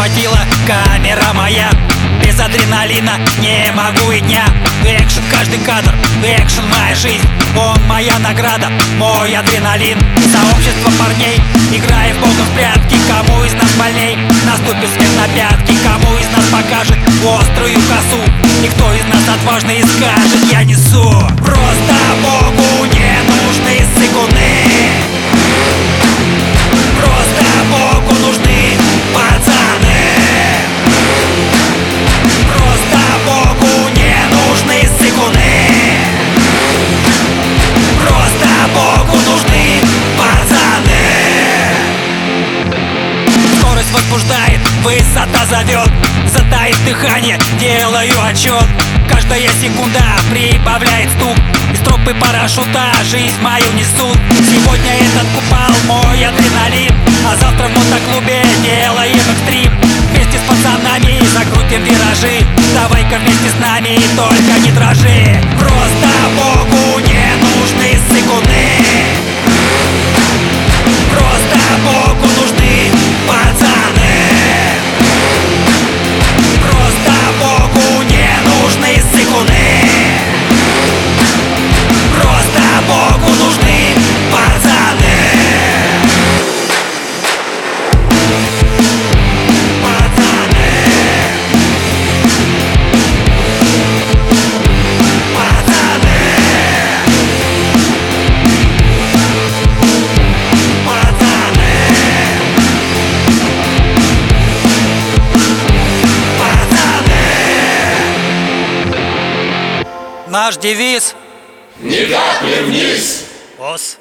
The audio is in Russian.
захватила камера моя. Без адреналина не могу и дня. Экшен каждый кадр, экшен моя жизнь. Он моя награда, мой адреналин. Сообщество парней, играя в бога в прятки. Кому из нас больней? Наступит свет на пятки. Кому из нас покажет острую косу? И кто из нас отважный и скажет Я несу Просто Богу не нужны высота зовет Затаив дыхание, делаю отчет. Каждая секунда прибавляет стук Из тропы парашюта жизнь мою несут. Сегодня этот купал мой адреналин А завтра в мотоклубе делаем экстрим. Вместе с пацанами закрутим виражи Давай-ка вместе с нами, только не дрожи Наш девиз Ни капли вниз! ОС